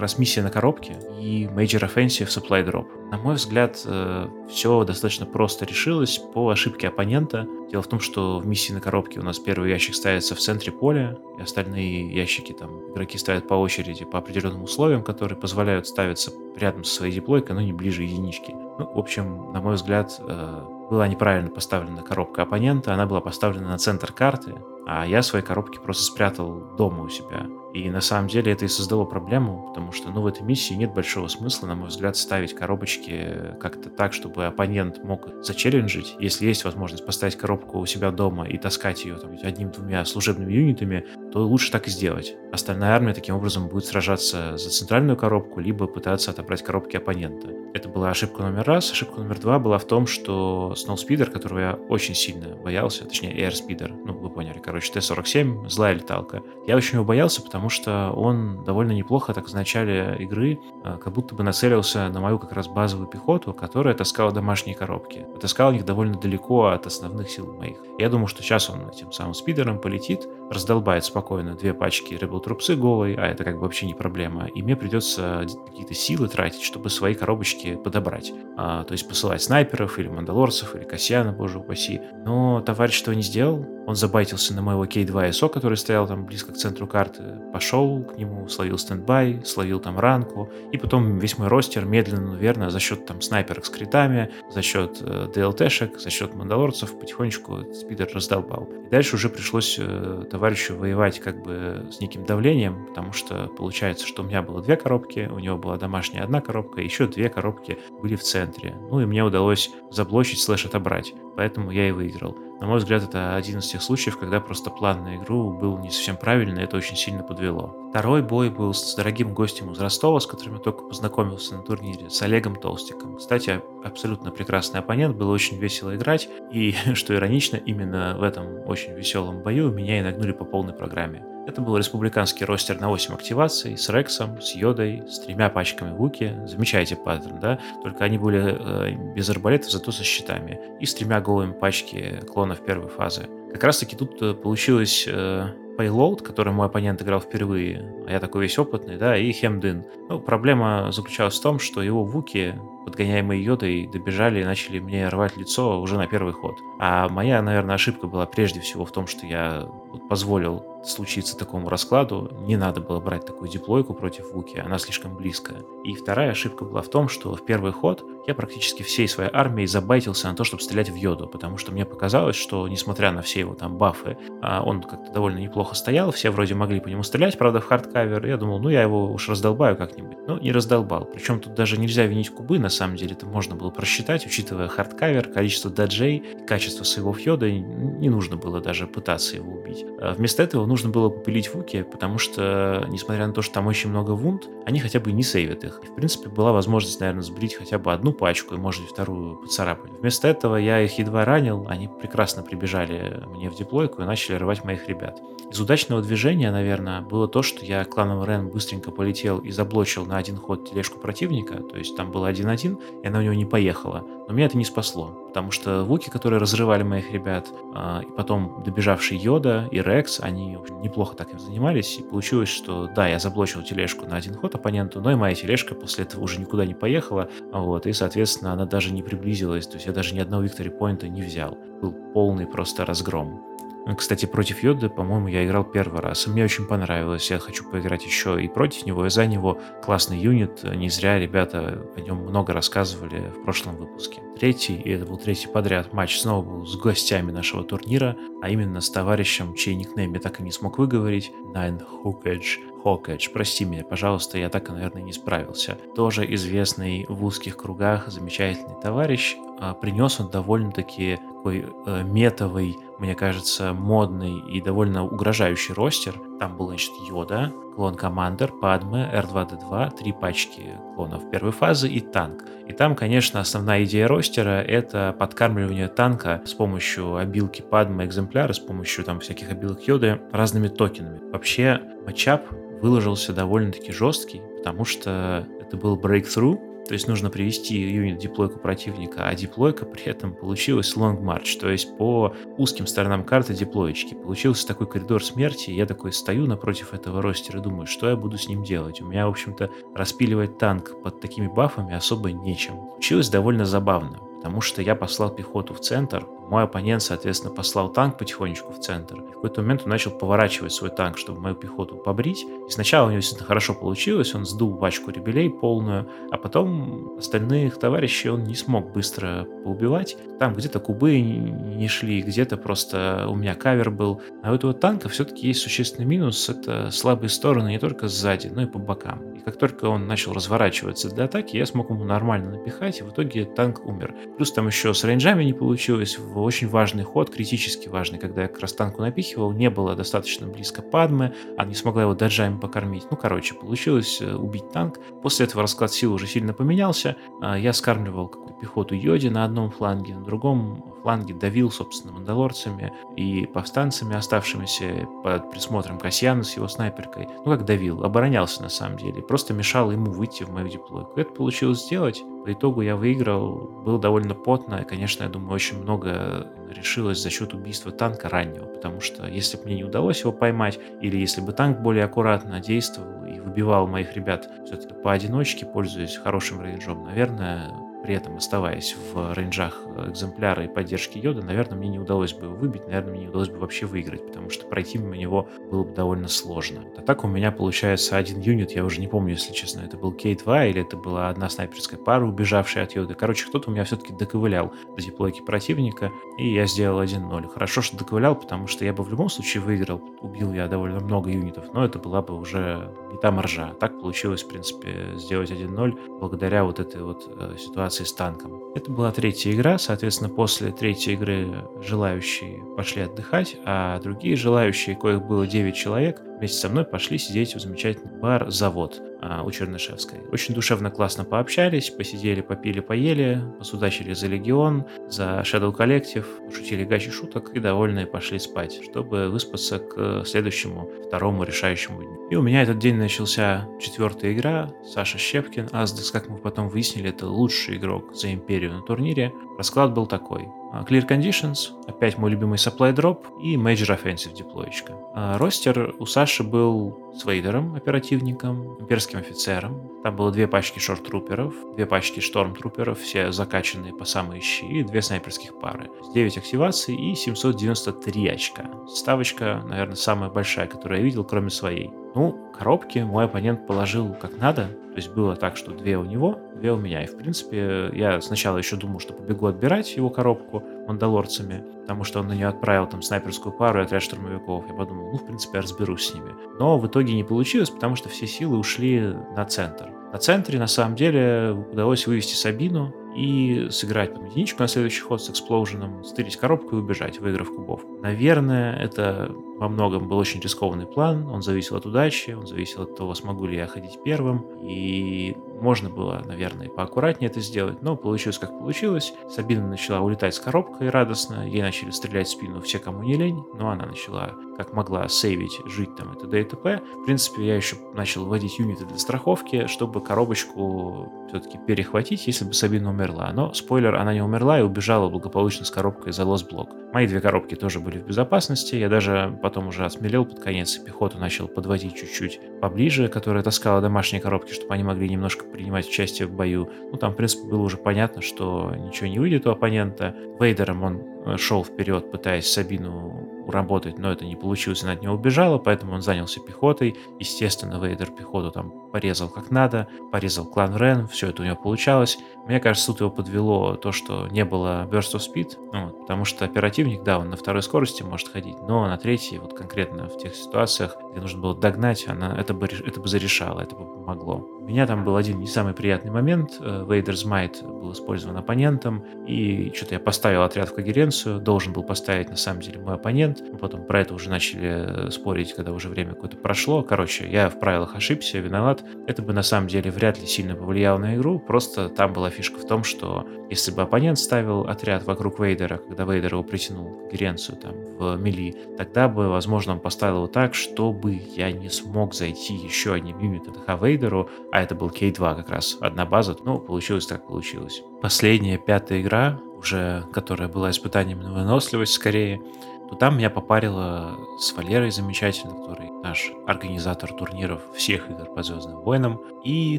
раз миссия на коробке и Major Offensive Supply Drop. На мой взгляд, э, все достаточно просто решилось по ошибке оппонента. Дело в том, что в миссии на коробке у нас первый ящик ставится в центре поля, и остальные ящики там игроки ставят по очереди по определенным условиям, которые позволяют ставиться рядом со своей диплойкой, но не ближе единички. Ну, в общем, на мой взгляд, э, была неправильно поставлена коробка оппонента, она была поставлена на центр карты, а я свои коробки просто спрятал дома у себя. И на самом деле это и создало проблему, потому что ну, в этой миссии нет большого смысла, на мой взгляд, ставить коробочки как-то так, чтобы оппонент мог зачелленджить. Если есть возможность поставить коробку у себя дома и таскать ее одним-двумя служебными юнитами, то лучше так и сделать. Остальная армия таким образом будет сражаться за центральную коробку, либо пытаться отобрать коробки оппонента. Это была ошибка номер раз. Ошибка номер два была в том, что Snowspeeder, которого я очень сильно боялся, точнее Airspeeder, ну вы поняли, короче, Т-47, злая леталка. Я очень его боялся, потому что он довольно неплохо так в начале игры а, как будто бы нацелился на мою как раз базовую пехоту, которая таскала домашние коробки. Таскал их довольно далеко от основных сил моих. Я думаю, что сейчас он этим самым спидером полетит, раздолбает спокойно две пачки Rebel Трупсы голой, а это как бы вообще не проблема, и мне придется какие-то силы тратить, чтобы свои коробочки подобрать. А, то есть посылать снайперов или мандалорцев, или Касьяна, боже упаси. Но товарищ этого не сделал. Он забайтился на моего K2SO, который стоял там близко к центру карты, пошел к нему, словил standby, словил там ранку, и потом весь мой ростер медленно, но верно, за счет там снайперок с критами, за счет э, ДЛТшек, за счет мандалорцев потихонечку спидер раздолбал. И дальше уже пришлось э, товарищу воевать как бы с неким давлением, потому что получается, что у меня было две коробки, у него была домашняя одна коробка, еще две коробки были в центре. Ну и мне удалось заблочить slash отобрать, поэтому я и выиграл. На мой взгляд, это один из тех случаев, когда просто план на игру был не совсем правильный, и это очень сильно подвело. Второй бой был с дорогим гостем из Ростова, с которым я только познакомился на турнире, с Олегом Толстиком. Кстати, абсолютно прекрасный оппонент, было очень весело играть, и, что иронично, именно в этом очень веселом бою меня и нагнули по полной программе. Это был республиканский ростер на 8 активаций с Рексом, с Йодой, с тремя пачками Вуки. Замечайте паттерн, да? Только они были э, без арбалетов, зато со щитами. И с тремя голыми пачки клонов первой фазы. Как раз таки тут э, получилось э, Payload, который мой оппонент играл впервые, а я такой весь опытный, да, и Хемдин. Ну, проблема заключалась в том, что его вуки, подгоняемые Йодой, добежали и начали мне рвать лицо уже на первый ход. А моя, наверное, ошибка была прежде всего в том, что я позволил случиться такому раскладу, не надо было брать такую диплойку против Вуки, она слишком близкая. И вторая ошибка была в том, что в первый ход я практически всей своей армией забайтился на то, чтобы стрелять в Йоду, потому что мне показалось, что, несмотря на все его там бафы, а, он как-то довольно неплохо стоял, все вроде могли по нему стрелять, правда, в hard cover, я думал, ну, я его уж раздолбаю как-нибудь. Но не раздолбал. Причем тут даже нельзя винить кубы, на самом деле, это можно было просчитать, учитывая hard cover, количество даджей, качество сейвов Йоды, не нужно было даже пытаться его убить. А вместо этого нужно было попилить Вуки, потому что, несмотря на то, что там очень много вунд, они хотя бы не сейвят их. И, в принципе, была возможность, наверное, сбрить хотя бы одну пачку и, может, вторую поцарапать. Вместо этого я их едва ранил, они прекрасно прибежали мне в диплойку и начали рвать моих ребят. Из удачного движения, наверное, было то, что я кланом Рен быстренько полетел и заблочил на один ход тележку противника, то есть там было 1-1, и она у него не поехала. Но меня это не спасло, потому что вуки, которые разрывали моих ребят, э, и потом добежавший Йода и Рекс, они неплохо так им занимались, и получилось, что да, я заблочил тележку на один ход оппоненту, но и моя тележка после этого уже никуда не поехала, вот, и, соответственно, она даже не приблизилась, то есть я даже ни одного виктори поинта не взял. Был полный просто разгром. Кстати, против Йоды, по-моему, я играл первый раз, мне очень понравилось. Я хочу поиграть еще и против него, и за него. Классный юнит, не зря ребята о нем много рассказывали в прошлом выпуске. Третий, и это был третий подряд матч, снова был с гостями нашего турнира, а именно с товарищем, чей никнейм я так и не смог выговорить, Nine Hookage. Хокэдж, прости меня, пожалуйста, я так, наверное, не справился. Тоже известный в узких кругах замечательный товарищ. А, принес он довольно-таки такой э, метовый, мне кажется, модный и довольно угрожающий ростер. Там был, значит, Йода, клон Командер, Падме, R2-D2, три пачки клонов первой фазы и танк. И там, конечно, основная идея ростера — это подкармливание танка с помощью обилки Падме экземпляра, с помощью там всяких обилок Йоды разными токенами. Вообще, матчап выложился довольно-таки жесткий, потому что это был breakthrough, то есть нужно привести юнит диплойку противника, а диплойка при этом получилась long march, то есть по узким сторонам карты диплоечки. Получился такой коридор смерти, я такой стою напротив этого ростера и думаю, что я буду с ним делать. У меня, в общем-то, распиливать танк под такими бафами особо нечем. Получилось довольно забавно потому что я послал пехоту в центр, мой оппонент, соответственно, послал танк потихонечку в центр. И в какой-то момент он начал поворачивать свой танк, чтобы мою пехоту побрить. И сначала у него действительно хорошо получилось, он сдул пачку ребелей полную, а потом остальных товарищей он не смог быстро поубивать. Там где-то кубы не шли, где-то просто у меня кавер был. А у этого танка все-таки есть существенный минус, это слабые стороны не только сзади, но и по бокам. И как только он начал разворачиваться для атаки, я смог ему нормально напихать, и в итоге танк умер. Плюс там еще с рейнджами не получилось, в очень важный ход, критически важный, когда я к Растанку напихивал, не было достаточно близко Падмы, она не смогла его даджами покормить. Ну, короче, получилось э, убить танк. После этого расклад сил уже сильно поменялся. А, я скармливал какую-то пехоту Йоди на одном фланге, на другом фланге давил, собственно, мандалорцами и повстанцами, оставшимися под присмотром Касьяна с его снайперкой. Ну, как давил, оборонялся на самом деле, просто мешал ему выйти в мою диплойку. Это получилось сделать. По итогу я выиграл, было довольно потно, и, конечно, я думаю, очень много решилось за счет убийства танка раннего, потому что если бы мне не удалось его поймать, или если бы танк более аккуратно действовал и выбивал моих ребят все-таки поодиночке, пользуясь хорошим рейнджом, наверное, при этом оставаясь в рейнджах экземпляра и поддержки йода, наверное, мне не удалось бы его выбить, наверное, мне не удалось бы вообще выиграть, потому что пройти мимо него было бы довольно сложно. А так у меня получается один юнит, я уже не помню, если честно, это был K2 или это была одна снайперская пара, убежавшая от йода. Короче, кто-то у меня все-таки доковылял до диплойки противника, и я сделал 1-0. Хорошо, что доковылял, потому что я бы в любом случае выиграл, убил я довольно много юнитов, но это была бы уже не та маржа. Так получилось, в принципе, сделать 1-0 благодаря вот этой вот э, ситуации с танком. Это была третья игра, соответственно, после третьей игры желающие пошли отдыхать, а другие желающие, коих было 9 человек, вместе со мной пошли сидеть в замечательный бар «Завод» у Чернышевской. Очень душевно, классно пообщались, посидели, попили, поели, посудачили за Легион, за Shadow Collective, шутили гачи шуток и довольные пошли спать, чтобы выспаться к следующему, второму решающему дню. И у меня этот день начался четвертая игра, Саша Щепкин, Аздекс, как мы потом выяснили, это лучший игрок за Империю на турнире. Расклад был такой. А, Clear Conditions, опять мой любимый Supply Drop и Major Offensive деплоечка. А, ростер у Саши был с Вейдером, оперативником, имперским офицером. Там было две пачки шорт-труперов, две пачки шторм-труперов, все закачанные по самые щи, и две снайперских пары. 9 активаций и 793 очка. Ставочка, наверное, самая большая, которую я видел, кроме своей. Ну, коробки мой оппонент положил как надо, то есть было так, что две у него, две у меня. И, в принципе, я сначала еще думал, что побегу отбирать его коробку мандалорцами, потому что он на нее отправил там снайперскую пару и отряд штурмовиков. Я подумал, ну, в принципе, я разберусь с ними. Но в итоге не получилось, потому что все силы ушли на центр. На центре, на самом деле, удалось вывести Сабину, и сыграть там единичку на следующий ход с эксплоуженом, стырить коробку и убежать, выиграв кубов. Наверное, это во многом был очень рискованный план, он зависел от удачи, он зависел от того, смогу ли я ходить первым, и можно было, наверное, поаккуратнее это сделать, но получилось как получилось. Сабина начала улетать с коробкой радостно, ей начали стрелять в спину все, кому не лень, но она начала как могла сейвить, жить там это т.д. и т.п. В принципе, я еще начал вводить юниты для страховки, чтобы коробочку все-таки перехватить, если бы Сабина умерла. Но, спойлер, она не умерла и убежала благополучно с коробкой за лос-блок. Мои две коробки тоже были в безопасности. Я даже потом уже осмелел под конец и пехоту начал подводить чуть-чуть поближе, которая таскала домашние коробки, чтобы они могли немножко принимать участие в бою. Ну, там, в принципе, было уже понятно, что ничего не выйдет у оппонента. Вейдером он шел вперед, пытаясь Сабину работать, но это не получилось, она от него убежала, поэтому он занялся пехотой. Естественно, Вейдер пехоту там порезал как надо, порезал клан Рен, все это у него получалось. Мне кажется, тут его подвело то, что не было Burst of Speed, ну, потому что оперативник, да, он на второй скорости может ходить, но на третьей, вот конкретно в тех ситуациях, где нужно было догнать, она, это, бы, это бы зарешало, это бы помогло. У меня там был один не самый приятный момент. Вейдер's Might был использован оппонентом, и что-то я поставил отряд в когеренцию, должен был поставить на самом деле мой оппонент. Потом про это уже начали э, спорить, когда уже время какое-то прошло. Короче, я в правилах ошибся, виноват. Это бы на самом деле вряд ли сильно повлияло на игру, просто там была фишка в том, что если бы оппонент ставил отряд вокруг Вейдера, когда Вейдер его притянул в когеренцию там в мили, тогда бы, возможно, он поставил его так, чтобы бы я не смог зайти еще одним юнитом к Хавейдеру, а это был K2 как раз, одна база, ну, получилось так получилось. Последняя, пятая игра, уже которая была испытанием на выносливость скорее, то там меня попарило с Валерой замечательно, который наш организатор турниров всех игр по Звездным войнам. И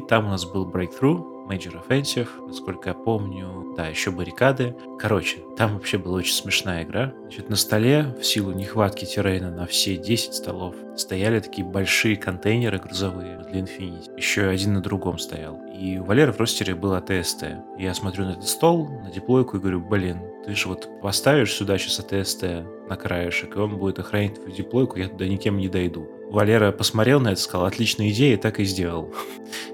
там у нас был Breakthrough, Major Offensive, насколько я помню, да, еще баррикады. Короче, там вообще была очень смешная игра. Значит, на столе, в силу нехватки террейна на все 10 столов, стояли такие большие контейнеры грузовые для Infinity. Еще один на другом стоял. И у Валеры в ростере был АТСТ. Я смотрю на этот стол, на диплойку и говорю, блин, ты же вот поставишь сюда сейчас АТСТ на краешек, и он будет охранять твою диплойку, я туда никем не дойду. Валера посмотрел на это, сказал, отличная идея, и так и сделал.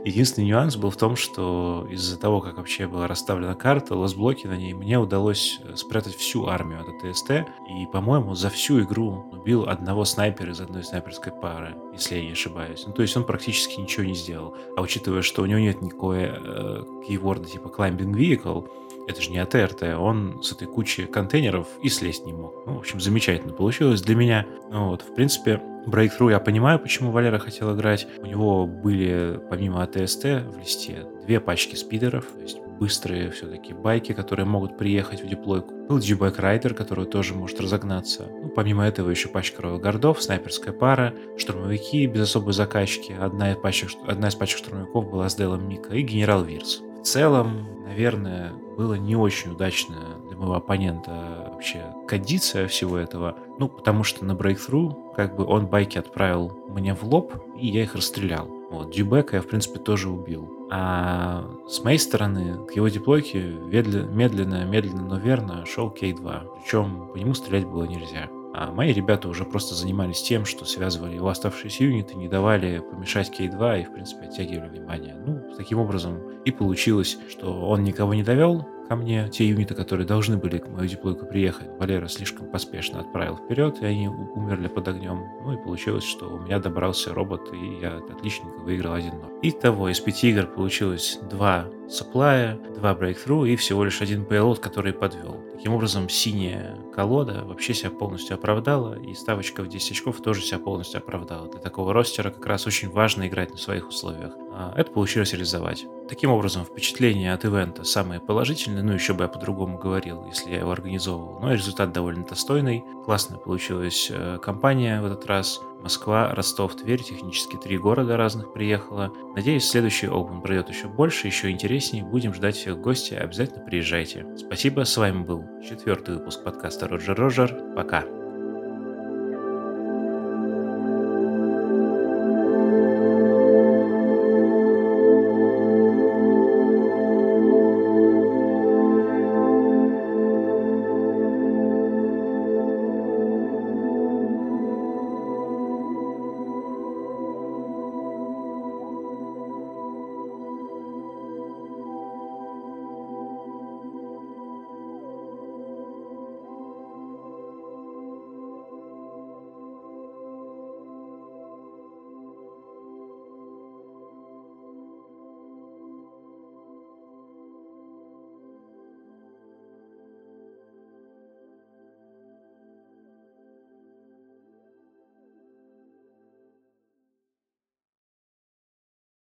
Единственный нюанс был в том, что из-за того, как вообще была расставлена карта, лосблоки на ней, мне удалось э, спрятать всю армию от АТСТ, и, по-моему, за всю игру убил одного снайпера из одной снайперской пары, если я не ошибаюсь. Ну, то есть он практически ничего не сделал. А учитывая, что у него нет никакой э, кейворда типа Climbing Vehicle, это же не АТРТ, он с этой кучей контейнеров и слезть не мог. Ну, в общем, замечательно получилось для меня. Ну, вот, в принципе, Breakthrough я понимаю, почему Валера хотел играть. У него были, помимо АТСТ, в листе две пачки спидеров, то есть быстрые все-таки байки, которые могут приехать в диплойку. Был G-Bike Rider, который тоже может разогнаться. Ну, помимо этого еще пачка ройл снайперская пара, штурмовики без особой закачки. Одна из пачек, одна из пачек штурмовиков была с Делом Мика и генерал Вирс. В целом, наверное, было не очень удачно для моего оппонента вообще кондиция всего этого. Ну, потому что на Breakthrough как бы он байки отправил мне в лоб, и я их расстрелял. Вот, Дюбека я, в принципе, тоже убил. А с моей стороны, к его диплойке медленно, медленно, но верно шел K2. Причем по нему стрелять было нельзя. А мои ребята уже просто занимались тем, что связывали его оставшиеся юниты, не давали помешать K2 и, в принципе, оттягивали внимание. Ну, таким образом и получилось, что он никого не довел, ко мне те юниты, которые должны были к мою диплойку приехать. Валера слишком поспешно отправил вперед, и они умерли под огнем. Ну и получилось, что у меня добрался робот, и я отличненько выиграл 1-0. Итого, из пяти игр получилось два сапплая, два breakthrough и всего лишь один payload, который подвел. Таким образом, синяя колода вообще себя полностью оправдала, и ставочка в 10 очков тоже себя полностью оправдала. Для такого ростера как раз очень важно играть на своих условиях. А это получилось реализовать. Таким образом, впечатления от ивента самые положительные, ну еще бы я по-другому говорил, если я его организовывал. Но результат довольно достойный. Классная получилась э, компания в этот раз. Москва, Ростов, Тверь, технически три города разных приехала. Надеюсь, следующий Open пройдет еще больше, еще интереснее. Будем ждать всех гостей, обязательно приезжайте. Спасибо, с вами был четвертый выпуск подкаста Роджер Роджер. Пока.